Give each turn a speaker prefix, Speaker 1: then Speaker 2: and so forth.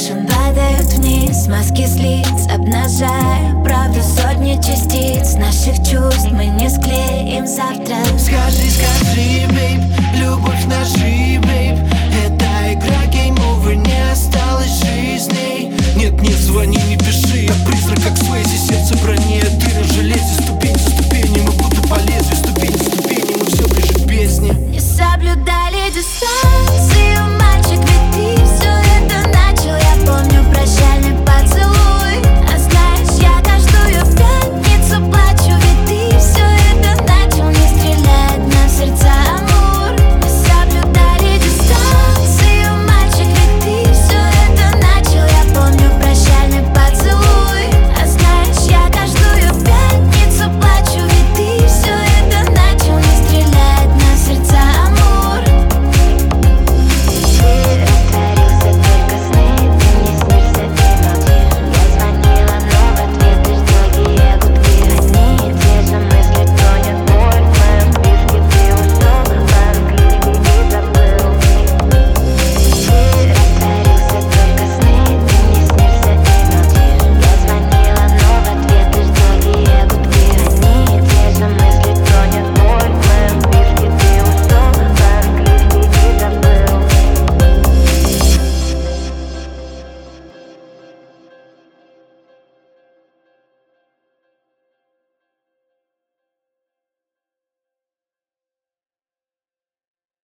Speaker 1: Фэшн падают вниз, маски с лиц Обнажая правду сотни частиц Наших чувств. Мы не склеим